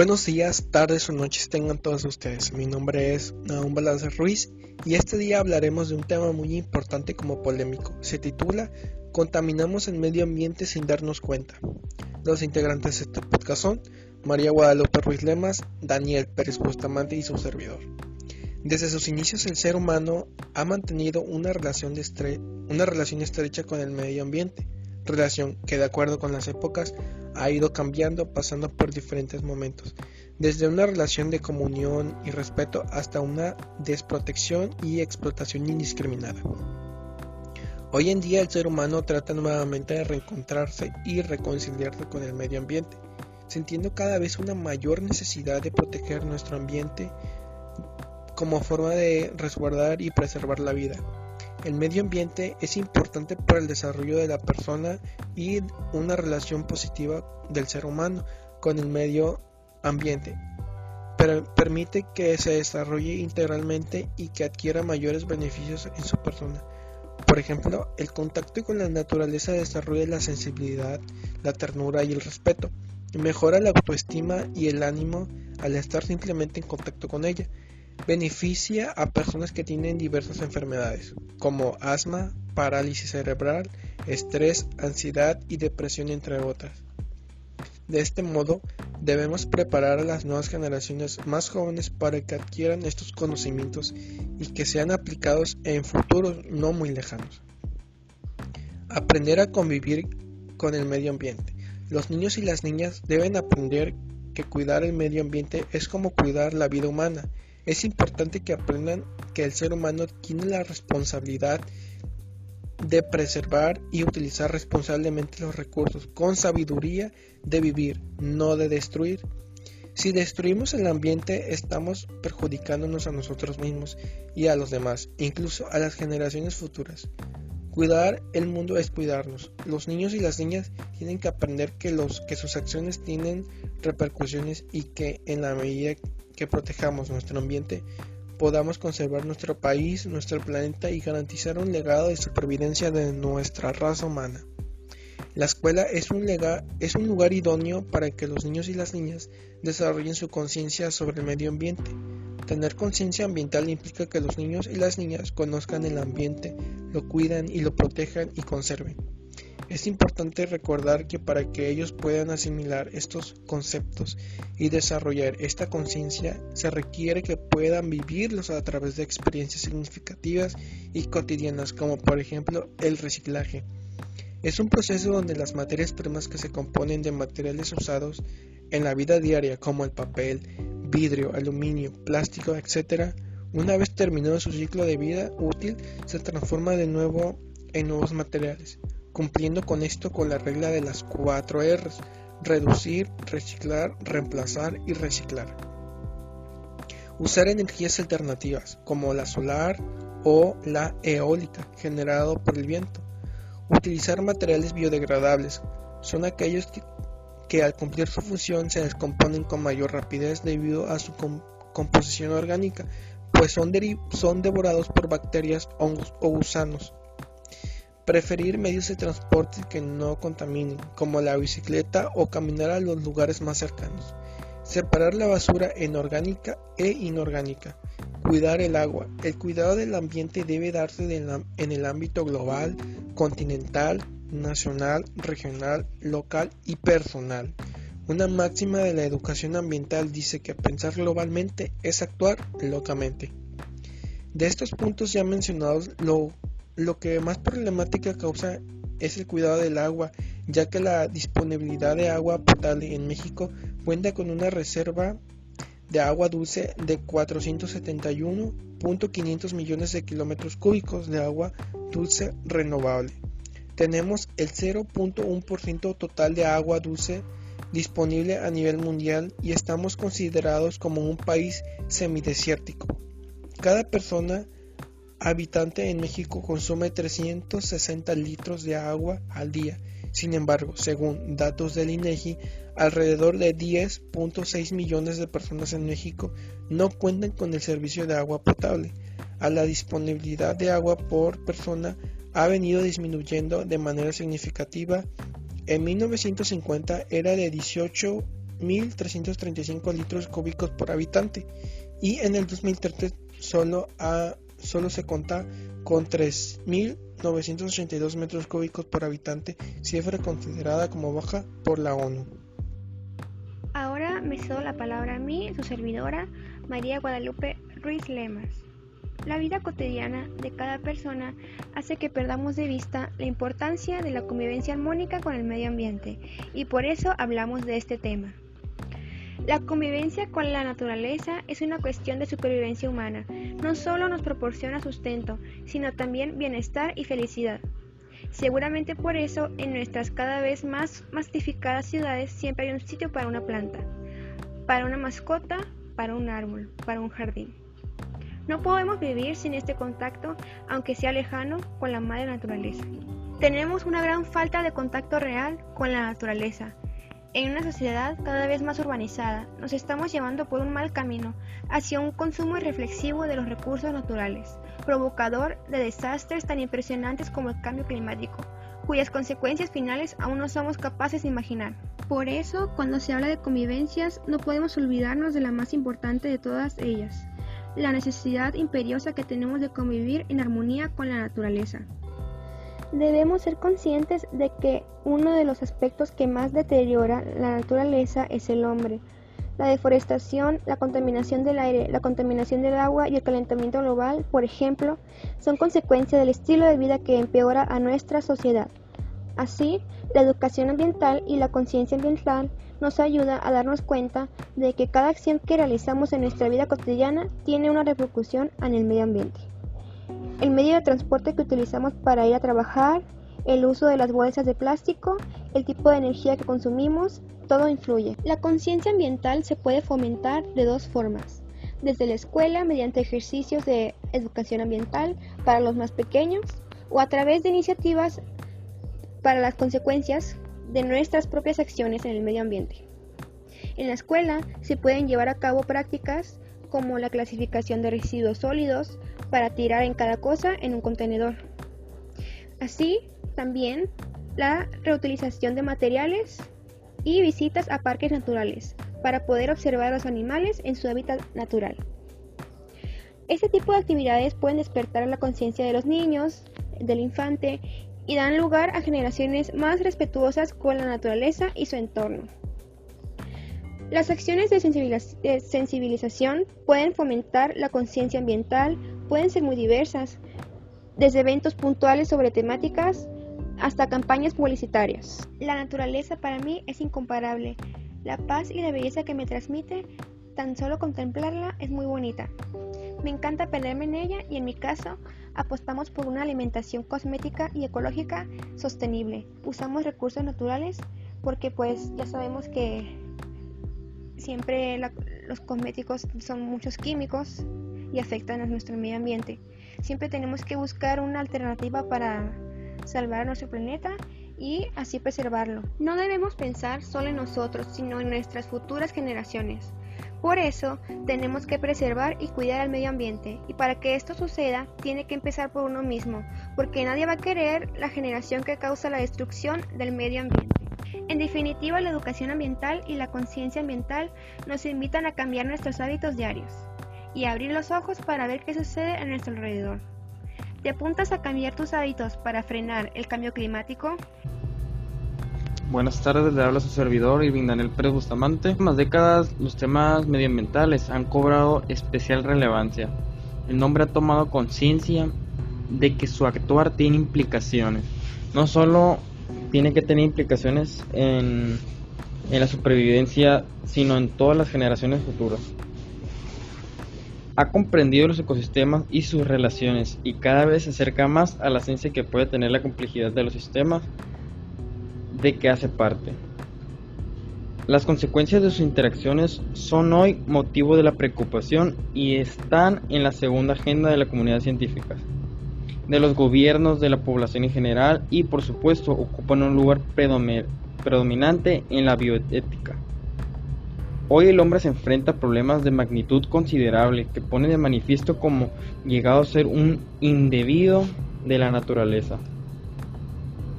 Buenos días, tardes o noches tengan todos ustedes. Mi nombre es Naum Balazar Ruiz y este día hablaremos de un tema muy importante como polémico. Se titula Contaminamos el medio ambiente sin darnos cuenta. Los integrantes de este podcast son María Guadalupe Ruiz Lemas, Daniel Pérez Bustamante y su servidor. Desde sus inicios el ser humano ha mantenido una relación, una relación estrecha con el medio ambiente, relación que de acuerdo con las épocas ha ido cambiando pasando por diferentes momentos, desde una relación de comunión y respeto hasta una desprotección y explotación indiscriminada. Hoy en día el ser humano trata nuevamente de reencontrarse y reconciliarse con el medio ambiente, sintiendo cada vez una mayor necesidad de proteger nuestro ambiente como forma de resguardar y preservar la vida. El medio ambiente es importante para el desarrollo de la persona y una relación positiva del ser humano con el medio ambiente. Pero permite que se desarrolle integralmente y que adquiera mayores beneficios en su persona. Por ejemplo, el contacto con la naturaleza desarrolla la sensibilidad, la ternura y el respeto, y mejora la autoestima y el ánimo al estar simplemente en contacto con ella Beneficia a personas que tienen diversas enfermedades, como asma, parálisis cerebral, estrés, ansiedad y depresión, entre otras. De este modo, debemos preparar a las nuevas generaciones más jóvenes para que adquieran estos conocimientos y que sean aplicados en futuros no muy lejanos. Aprender a convivir con el medio ambiente. Los niños y las niñas deben aprender que cuidar el medio ambiente es como cuidar la vida humana es importante que aprendan que el ser humano tiene la responsabilidad de preservar y utilizar responsablemente los recursos con sabiduría de vivir, no de destruir. Si destruimos el ambiente estamos perjudicándonos a nosotros mismos y a los demás, incluso a las generaciones futuras. Cuidar el mundo es cuidarnos. Los niños y las niñas tienen que aprender que, los, que sus acciones tienen repercusiones y que en la medida que protejamos nuestro ambiente, podamos conservar nuestro país, nuestro planeta y garantizar un legado de supervivencia de nuestra raza humana. La escuela es un, lugar idóneo para que los niños y las niñas desarrollen su conciencia sobre el medio ambiente. Tener conciencia ambiental implica que los niños y las niñas conozcan el ambiente, lo cuidan y lo protejan y conserven. Es importante recordar que para que ellos puedan asimilar estos conceptos y desarrollar esta conciencia, se requiere que puedan vivirlos a través de experiencias significativas y cotidianas, como por ejemplo el reciclaje. Es un proceso donde las materias primas que se componen de materiales usados en la vida diaria, como el papel, vidrio, aluminio, plástico, etc., una vez terminado su ciclo de vida útil, se transforma de nuevo en nuevos materiales cumpliendo con esto con la regla de las cuatro R's, reducir, reciclar, reemplazar y reciclar. Usar energías alternativas como la solar o la eólica generado por el viento. Utilizar materiales biodegradables. Son aquellos que, al cumplir su función se descomponen con mayor rapidez debido a su composición orgánica, pues son, son devorados por bacterias, hongos o gusanos. Preferir medios de transporte que no contaminen, como la bicicleta o caminar a los lugares más cercanos. Separar la basura en orgánica e inorgánica. Cuidar el agua. El cuidado del ambiente debe darse en el ámbito global, continental, nacional, regional, local y personal. Una máxima de la educación ambiental dice que pensar globalmente es actuar locamente. De estos puntos ya mencionados, lo lo que más problemática causa es el cuidado del agua, ya que la disponibilidad de agua potable en México cuenta con una reserva de agua dulce de 471.500 millones de kilómetros cúbicos de agua dulce renovable. Tenemos el 0.1% total de agua dulce disponible a nivel mundial y estamos considerados como un país semidesértico. Cada persona habitante en México consume 360 litros de agua al día. Sin embargo, según datos del INEGI, alrededor de 10.6 millones de personas en México no cuentan con el servicio de agua potable. A la disponibilidad de agua por persona ha venido disminuyendo de manera significativa. En 1950 era de 18 3.335 litros cúbicos por habitante y en el 2013 solo, a, solo se cuenta con 3.982 metros cúbicos por habitante, cifra considerada como baja por la ONU. Ahora me cedo la palabra a mí, su servidora, María Guadalupe Ruiz Lemas. La vida cotidiana de cada persona hace que perdamos de vista la importancia de la convivencia armónica con el medio ambiente y por eso hablamos de este tema. La convivencia con la naturaleza es una cuestión de supervivencia humana. No solo nos proporciona sustento, sino también bienestar y felicidad. Seguramente por eso en nuestras cada vez más mastificadas ciudades siempre hay un sitio para una planta, para una mascota, para un árbol, para un jardín. No podemos vivir sin este contacto, aunque sea lejano, con la madre naturaleza. Tenemos una gran falta de contacto real con la naturaleza. En una sociedad cada vez más urbanizada, nos estamos llevando por un mal camino hacia un consumo irreflexivo de los recursos naturales, provocador de desastres tan impresionantes como el cambio climático, cuyas consecuencias finales aún no somos capaces de imaginar. Por eso, cuando se habla de convivencias, no podemos olvidarnos de la más importante de todas ellas, la necesidad imperiosa que tenemos de convivir en armonía con la naturaleza. Debemos ser conscientes de que uno de los aspectos que más deteriora la naturaleza es el hombre. La deforestación, la contaminación del aire, la contaminación del agua y el calentamiento global, por ejemplo, son consecuencia del estilo de vida que empeora a nuestra sociedad. Así, la educación ambiental y la conciencia ambiental nos ayuda a darnos cuenta de que cada acción que realizamos en nuestra vida cotidiana tiene una repercusión en el medio ambiente. El medio de transporte que utilizamos para ir a trabajar, el uso de las bolsas de plástico, el tipo de energía que consumimos, todo influye. La conciencia ambiental se puede fomentar de dos formas. Desde la escuela, mediante ejercicios de educación ambiental para los más pequeños, o a través de iniciativas para las consecuencias de nuestras propias acciones en el medio ambiente. En la escuela se pueden llevar a cabo prácticas como la clasificación de residuos sólidos para tirar en cada cosa en un contenedor. Así también la reutilización de materiales y visitas a parques naturales para poder observar a los animales en su hábitat natural. Este tipo de actividades pueden despertar la conciencia de los niños, del infante y dan lugar a generaciones más respetuosas con la naturaleza y su entorno. Las acciones de sensibilización pueden fomentar la conciencia ambiental, pueden ser muy diversas, desde eventos puntuales sobre temáticas hasta campañas publicitarias. La naturaleza para mí es incomparable. La paz y la belleza que me transmite, tan solo contemplarla es muy bonita. Me encanta perderme en ella y en mi caso apostamos por una alimentación cosmética y ecológica sostenible. Usamos recursos naturales porque pues ya sabemos que siempre los cosméticos son muchos químicos y afectan a nuestro medio ambiente. Siempre tenemos que buscar una alternativa para salvar nuestro planeta y así preservarlo. No debemos pensar solo en nosotros, sino en nuestras futuras generaciones. Por eso, tenemos que preservar y cuidar al medio ambiente, y para que esto suceda, tiene que empezar por uno mismo, porque nadie va a querer la generación que causa la destrucción del medio ambiente. En definitiva, la educación ambiental y la conciencia ambiental nos invitan a cambiar nuestros hábitos diarios y abrir los ojos para ver qué sucede a nuestro alrededor. ¿Te apuntas a cambiar tus hábitos para frenar el cambio climático? Buenas tardes, le habla su servidor Irving Daniel Pérez Bustamante. En más décadas, los temas medioambientales han cobrado especial relevancia. El nombre ha tomado conciencia de que su actuar tiene implicaciones. No solo tiene que tener implicaciones en, en la supervivencia, sino en todas las generaciones futuras. Ha comprendido los ecosistemas y sus relaciones y cada vez se acerca más a la ciencia que puede tener la complejidad de los sistemas de que hace parte. Las consecuencias de sus interacciones son hoy motivo de la preocupación y están en la segunda agenda de la comunidad científica, de los gobiernos, de la población en general y por supuesto ocupan un lugar predominante en la bioética. Hoy el hombre se enfrenta a problemas de magnitud considerable que pone de manifiesto como llegado a ser un indebido de la naturaleza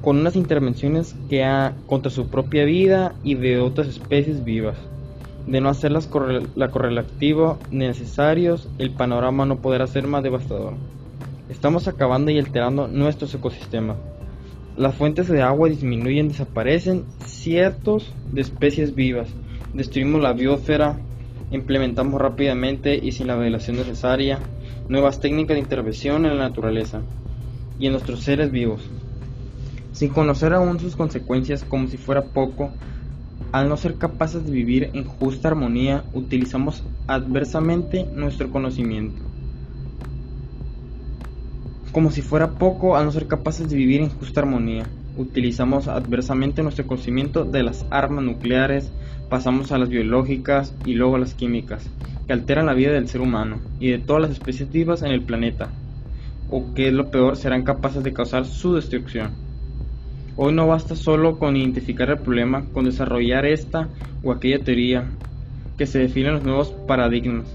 con unas intervenciones que ha contra su propia vida y de otras especies vivas. De no hacer la correlativa necesarios, el panorama no podrá ser más devastador. Estamos acabando y alterando nuestros ecosistemas. Las fuentes de agua disminuyen, desaparecen ciertos de especies vivas. Destruimos la biosfera, implementamos rápidamente y sin la velación necesaria nuevas técnicas de intervención en la naturaleza y en nuestros seres vivos. Sin conocer aún sus consecuencias como si fuera poco, al no ser capaces de vivir en justa armonía, utilizamos adversamente nuestro conocimiento. Como si fuera poco, al no ser capaces de vivir en justa armonía, utilizamos adversamente nuestro conocimiento de las armas nucleares, pasamos a las biológicas y luego a las químicas, que alteran la vida del ser humano y de todas las especies vivas en el planeta, o que es lo peor, serán capaces de causar su destrucción. Hoy no basta solo con identificar el problema, con desarrollar esta o aquella teoría, que se definen los nuevos paradigmas,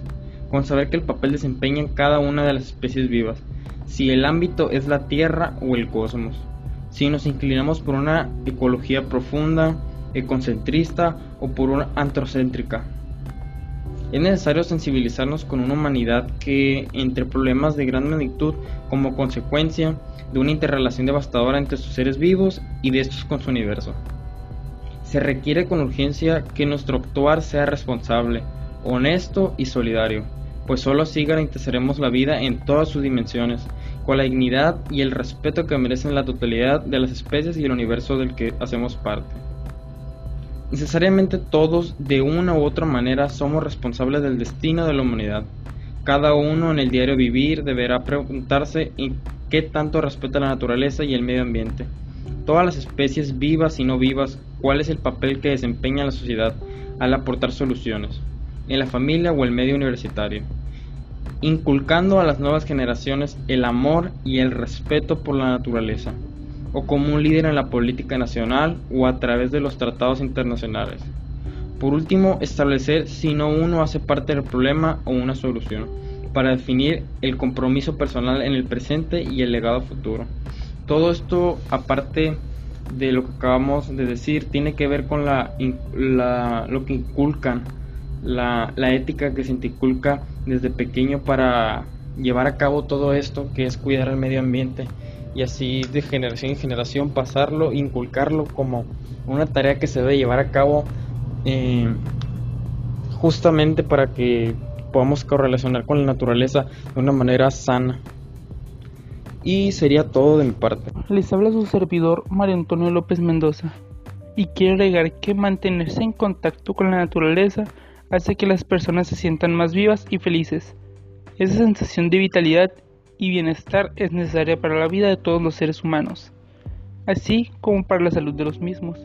con saber que el papel desempeña cada una de las especies vivas, si el ámbito es la Tierra o el cosmos, si nos inclinamos por una ecología profunda, ecocentrista o por una antrocéntrica. Es necesario sensibilizarnos con una humanidad que, entre problemas de gran magnitud como consecuencia de una interrelación devastadora entre sus seres vivos y de estos con su universo, se requiere con urgencia que nuestro actuar sea responsable, honesto y solidario pues solo así garantizaremos la vida en todas sus dimensiones, con la dignidad y el respeto que merecen la totalidad de las especies y el universo del que hacemos parte. Necesariamente todos, de una u otra manera, somos responsables del destino de la humanidad. Cada uno en el diario vivir deberá preguntarse en qué tanto respeta la naturaleza y el medio ambiente. Todas las especies vivas y no vivas, cuál es el papel que desempeña la sociedad al aportar soluciones en la familia o el medio universitario, inculcando a las nuevas generaciones el amor y el respeto por la naturaleza, o como un líder en la política nacional o a través de los tratados internacionales. Por último, establecer si no uno hace parte del problema o una solución, para definir el compromiso personal en el presente y el legado futuro. Todo esto, aparte de lo que acabamos de decir, tiene que ver con lo que inculcan la, ética que se inculca desde pequeño para llevar a cabo todo esto que es cuidar el medio ambiente y así de generación en generación pasarlo, inculcarlo como una tarea que se debe llevar a cabo eh, justamente para que podamos correlacionar con la naturaleza de una manera sana. Y sería todo de mi parte. Les habla su servidor Mario Antonio López Mendoza y quiero agregar que mantenerse en contacto con la naturaleza hace que las personas se sientan más vivas y felices. Esa sensación de vitalidad y bienestar es necesaria para la vida de todos los seres humanos, así como para la salud de los mismos.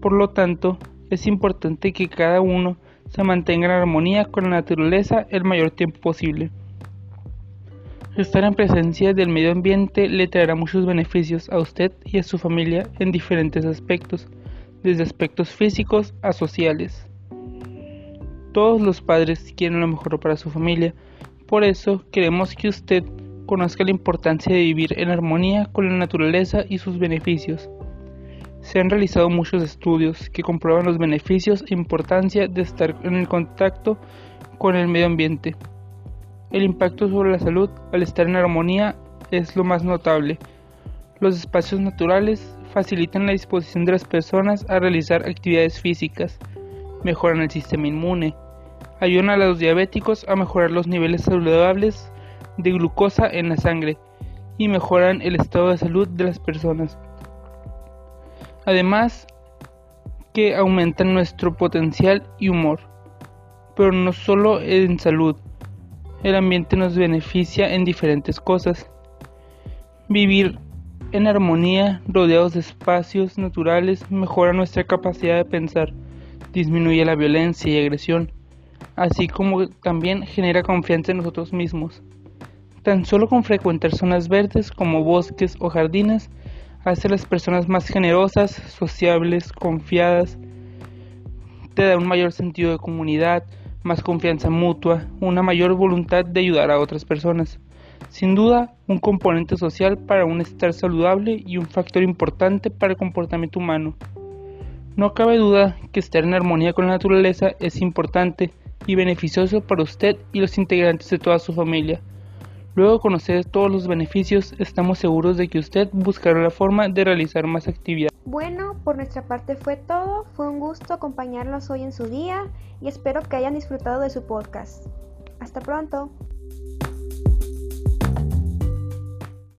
Por lo tanto, es importante que cada uno se mantenga en armonía con la naturaleza el mayor tiempo posible. Estar en presencia del medio ambiente le traerá muchos beneficios a usted y a su familia en diferentes aspectos, desde aspectos físicos a sociales. Todos los padres quieren lo mejor para su familia, por eso queremos que usted conozca la importancia de vivir en armonía con la naturaleza y sus beneficios. Se han realizado muchos estudios que comprueban los beneficios e importancia de estar en el contacto con el medio ambiente. El impacto sobre la salud al estar en armonía es lo más notable. Los espacios naturales facilitan la disposición de las personas a realizar actividades físicas, mejoran el sistema inmune, ayudan a los diabéticos a mejorar los niveles saludables de glucosa en la sangre y mejoran el estado de salud de las personas. Además, que aumentan nuestro potencial y humor. Pero no solo en salud, el ambiente nos beneficia en diferentes cosas. Vivir en armonía, rodeados de espacios naturales, mejora nuestra capacidad de pensar disminuye la violencia y agresión, así como también genera confianza en nosotros mismos. Tan solo con frecuentar zonas verdes como bosques o jardines hace a las personas más generosas, sociables, confiadas, te da un mayor sentido de comunidad, más confianza mutua, una mayor voluntad de ayudar a otras personas. Sin duda, un componente social para un estar saludable y un factor importante para el comportamiento humano. No cabe duda que estar en armonía con la naturaleza es importante y beneficioso para usted y los integrantes de toda su familia. Luego de conocer todos los beneficios, estamos seguros de que usted buscará la forma de realizar más actividades. Bueno, por nuestra parte fue todo. Fue un gusto acompañarlos hoy en su día y espero que hayan disfrutado de su podcast. Hasta pronto.